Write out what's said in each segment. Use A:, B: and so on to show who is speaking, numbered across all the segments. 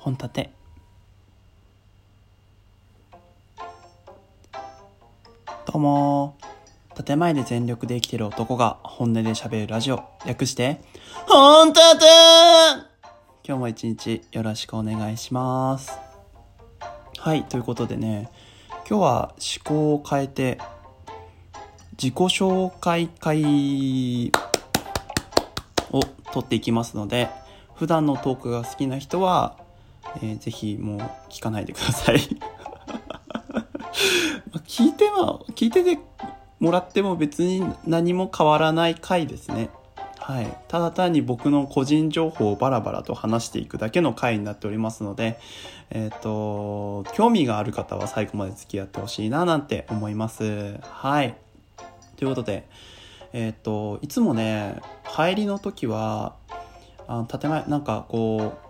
A: 本立て。どうも。建前で全力で生きてる男が本音で喋るラジオ。略して本立て。今日も一日よろしくお願いします。はいということでね今日は思考を変えて自己紹介会を撮っていきますので普段のトークが好きな人は、えー、ぜひもう聞かないでください 聞いても聞いててもらっても別に何も変わらない回ですねはい、ただ単に僕の個人情報をバラバラと話していくだけの回になっておりますので、えっ、ー、と、興味がある方は最後まで付き合ってほしいななんて思います。はい。ということで、えっ、ー、と、いつもね、入りの時は、あ建前、なんかこう、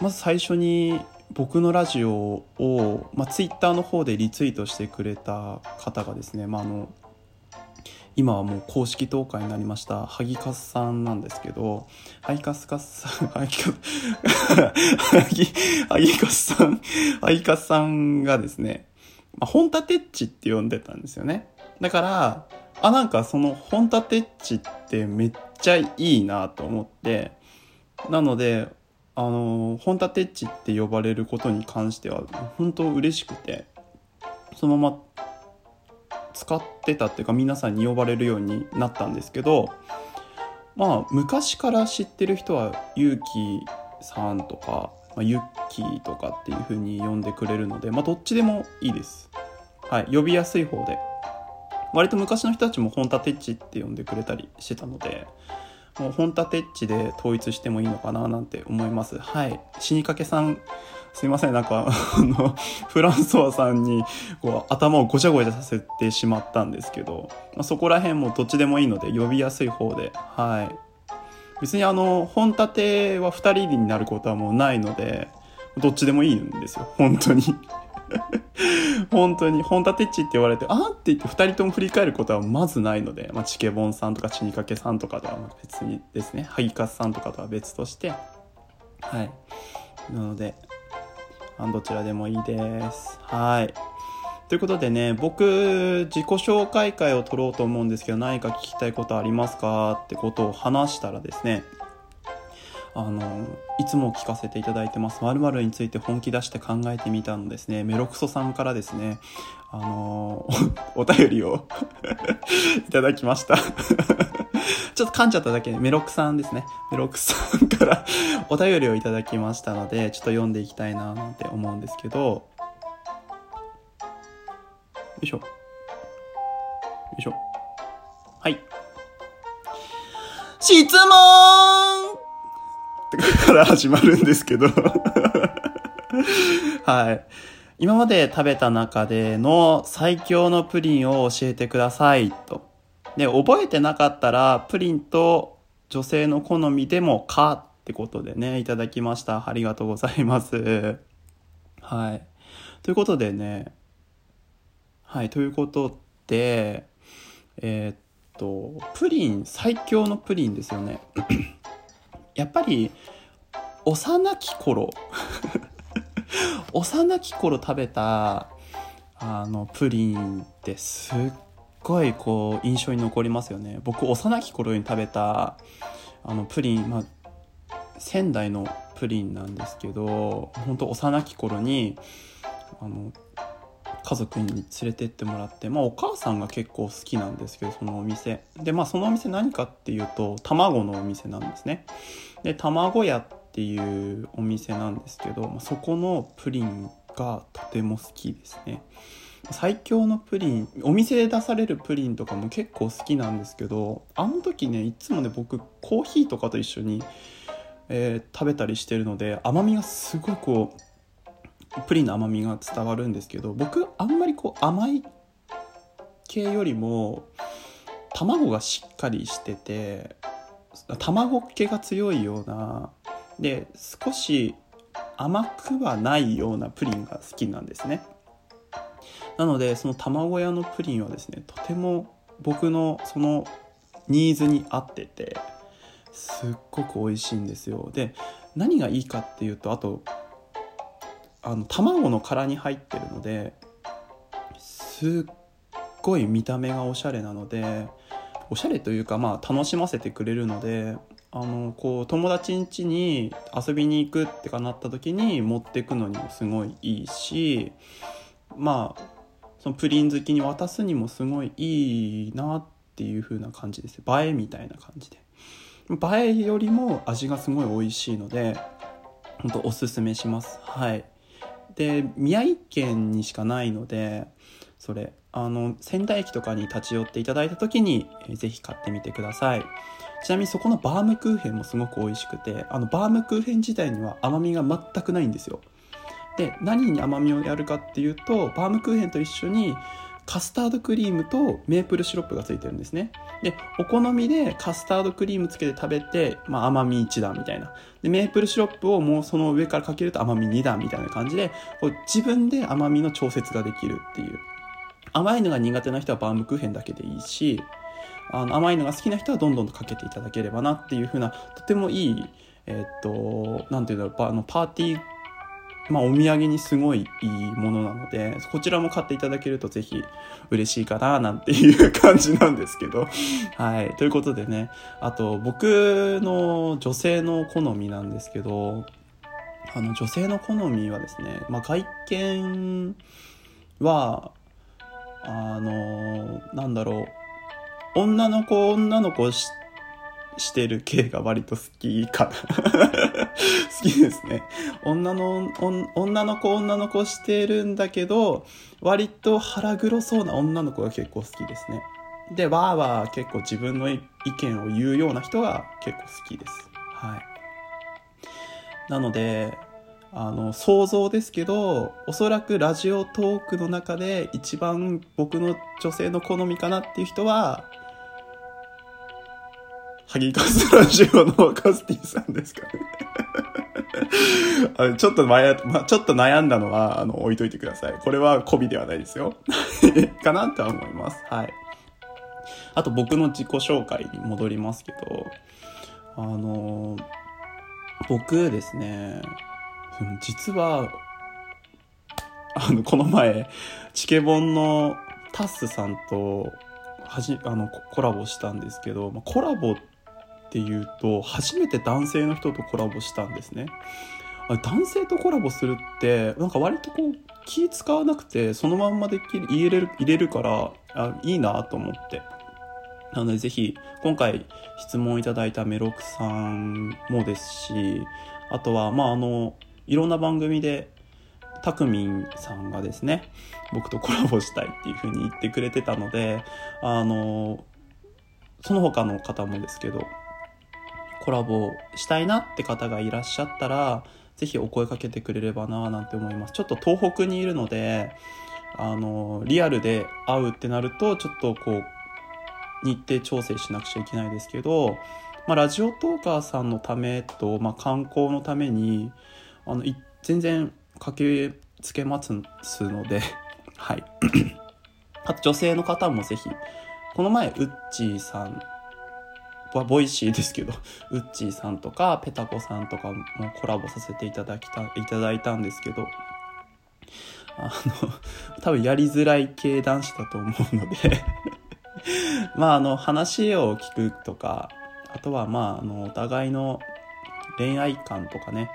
A: まず最初に僕のラジオを、まあ、ツイッターの方でリツイートしてくれた方がですね、まあ、あの今はもう公式投下になりましたハギカスさんなんですけどハギカスカスさんハギカハギ カスさんハギカスさんがですね、まあ、本立てっちって呼んでたんですよね。だからあなんかその本立てっちってめっちゃいいなと思ってなのであの本立てっちって呼ばれることに関しては本当嬉しくてそのまま使ってたっていうか皆さんに呼ばれるようになったんですけどまあ昔から知ってる人はゆうきさんとか、まあ、ゆっきーとかっていう風に呼んでくれるのでまあどっちでもいいです。はい、呼びやすい方で割と昔の人たちも本立てっちって呼んでくれたりしてたのでもう本立てっちで統一してもいいのかななんて思います。はい。死にかけさんすいません。なんか あのフランソワさんにこう頭をごちゃごちゃさせてしまったんですけど、まあ、そこら辺もどっちでもいいので呼びやすい方ではい。別にあの本立ては2人になることはもうないのでどっちでもいいんですよ。本当に。本当に、本立てっちって言われて、あって言って二人とも振り返ることはまずないので、まあ、チケボンさんとかチニカケさんとかとは別にですね、ハギカスさんとかとは別として、はい。なので、どちらでもいいです。はい。ということでね、僕、自己紹介会を取ろうと思うんですけど、何か聞きたいことありますか？ってことを話したらですね、あのいつも聞かせていただいてます。〇〇について本気出して考えてみたのですね。メロクソさんからですね。あの お便りを いただきました。ちょっと噛んじゃっただけ。でメロクさんですね。メロクさんからお便りをいただきましたのでちょっと読んでいきたいななんて思うんですけど。よいしょ。よいしょ。はい。質問ってから始まるんですけどはい。今まで食べた中での最強のプリンを教えてくださいと。で、覚えてなかったら、プリンと女性の好みでもかってことでね、いただきました。ありがとうございます。はい。ということでね、はい、ということで、えー、っと、プリン、最強のプリンですよね。やっぱり幼き頃 幼き頃食べたあのプリンってすっごいこう印象に残りますよね。僕幼き頃に食べたあのプリン、まあ、仙台のプリンなんですけど本当幼き頃にあの家族に連れてってもらって、まあ、お母さんが結構好きなんですけどそのお店。でまあそのお店何かっていうと卵のお店なんですね。で卵屋っていうお店なんですけど、まあ、そこのプリンがとても好きですね。最強のプリンお店で出されるプリンとかも結構好きなんですけどあの時ねいつもね僕コーヒーとかと一緒にえー、食べたりしてるので甘みがすごいこうプリンの甘みが伝わるんですけど僕あんまりこう甘い系よりも卵がしっかりしてて卵気が強いようなで少し甘くはないようなプリンが好きなんですね。なのでその卵屋のプリンはですねとても僕のそのニーズに合っててすっごく美味しいんですよ。で何がいいかっていうとあとあの卵の殻に入ってるのですっごい見た目がおしゃれなのでおしゃれというかまあ楽しませてくれるのであのこう友達ん家に遊びに行くってかなった時に持ってくのにもすごいいいしまあそのプリン好きに渡すにもすごいいいなっていう風な感じです。映えみたいな感じで。映えよりも味がすごい美味しいので本当おすすめします。はい。で宮城県にしかないのでそれあの仙台駅とかに立ち寄っていただいた時に、えー、ぜひ買ってみてください。ちなみにそこのバームクーヘンもすごく美味しくてあのバームクーヘン自体には甘みが全くないんですよ。で何に甘みをやるかっていうとバームクーヘンと一緒にカスタードクリームとメープルシロップがついてるんですね。でお好みでカスタードクリームつけて食べて、まあ、甘み1段みたいな。でメープルシロップをもうその上からかけると甘み2段みたいな感じでこう自分で甘みの調節ができるっていう。甘いのが苦手な人はバームクーヘンだけでいいしあの甘いのが好きな人はどんどんとかけていただければなっていう風なとてもいいえー、っと何て言うんだろうあのパーティーまあ、お土産にすごいいいものなので、こちらも買っていただけるとぜひ嬉しいかな、なんていう感じなんですけど。はい。ということでね、あと、僕の女性の好みなんですけど、あの、女性の好みはですね、まあ、外見は、あのなんだろう女の子女の子ししてる系が割と好きかな 好きですね。女の女の子女の子してるんだけど割と腹黒そうな女の子が結構好きですね。でわーわー結構自分の意見を言うような人が結構好きです。はい。なのであの想像ですけどおそらくラジオトークの中で一番僕の女性の好みかなっていう人はハギカスラジオのカスティさんですかねあちょっとま、ちょっと悩んだのは、あの、置いといてください。これは媚びではないですよ。かなとは思います。はい。あと僕の自己紹介に戻りますけど、あの、僕ですね、実は、あの、この前、チケボンのタッスさんと、はじ、あの、コラボしたんですけど、まあ、コラボっていうと、初めて男性の人とコラボしたんですね。男性とコラボするって、なんか割とこう、気使わなくて、そのまんまできる、入れる、入れるから、あいいなと思って。なのでぜひ、今回質問いただいたメロクさんもですし、あとは、まあ、あの、いろんな番組でたくみんさんがですね僕とコラボしたいっていうふうに言ってくれてたのであのその他の方もですけどコラボしたいなって方がいらっしゃったら是非お声かけてくれればななんて思います。ちょっと東北にいるのであのリアルで会うってなるとちょっとこう日程調整しなくちゃいけないですけど、まあ、ラジオトーカーさんのためと、まあ、観光のためにあの全然駆けつけますので はい。あと女性の方もぜひこの前ウッチーさんボイシーですけど ウッチーさんとかペタコさんとかもコラボさせていただきたいただいたんですけどあの 多分やりづらい系男子だと思うので まああの話を聞くとかあとはまああのお互いの恋愛観とかね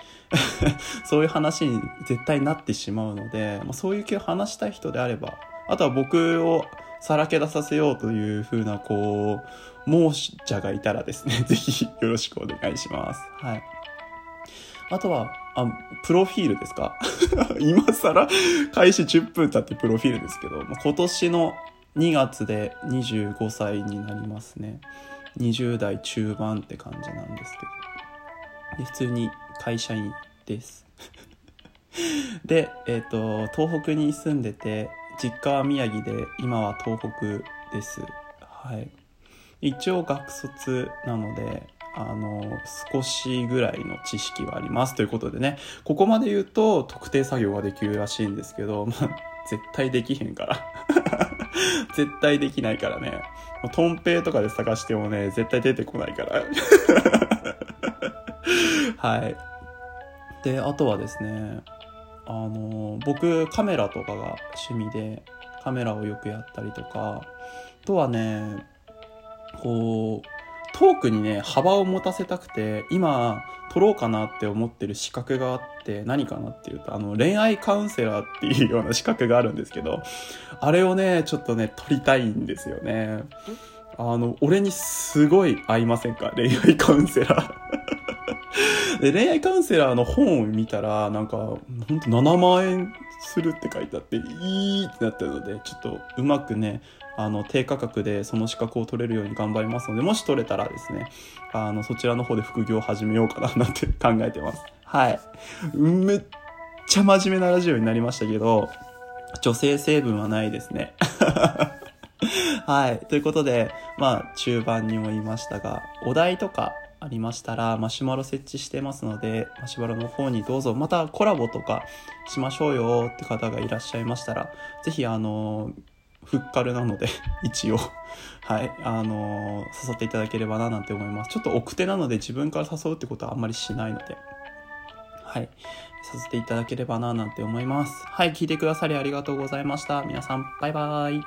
A: そういう話に絶対なってしまうので、まあ、そういう系を話したい人であればあとは僕をさらけ出させようというふうなこう猛者がいたらですね 是非よろしくお願いします。はい。あとは、あ、プロフィールですか？今更開始10分経ってプロフィールですけど、今年の2月で25歳になりますね。20代中盤って感じなんですけど。で普通に会社員です でえっ、と東北に住んでて実家は宮城で今は東北です。はい。一応学卒なのであの少しぐらいの知識はあります。ということでね。ここまで言うと特定作業ができるらしいんですけど、まあ、絶対できへんから。絶対できないからね。トンペイとかで探してもね絶対出てこないから。はい。であとはですねあの僕カメラとかが趣味でカメラをよくやったりとかあとはねこうトークにね、幅を持たせたくて、今、取ろうかなって思ってる資格があって、何かなっていうと、あの、恋愛カウンセラーっていうような資格があるんですけど、あれをね、ちょっとね、取りたいんですよね。あの、俺にすごい合いませんか？恋愛カウンセラーで。恋愛カウンセラーの本を見たら、なんか、ほんと7万円するって書いてあって、いいってなってるので、ちょっとうまくね、あの低価格でその資格を取れるように頑張りますのでもし取れたらですねあのそちらの方で副業を始めようかななんて 考えてますはいめっちゃ真面目なラジオになりましたけど女性成分はないですね はい。ということで、まあ、中盤にも言いましたが、お題とかありましたら、マシュマロ設置してますので、マシュマロの方にどうぞ、またコラボとかしましょうよって方がいらっしゃいましたら、ぜひ、あの、ふっかるなので 一応はい、あの、誘っていただければななんて思います。ちょっと奥手なので自分から誘うってことはあんまりしないので、はい、させていただければななんて思います。はい、聞いてくださりありがとうございました。皆さん、バイバーイ。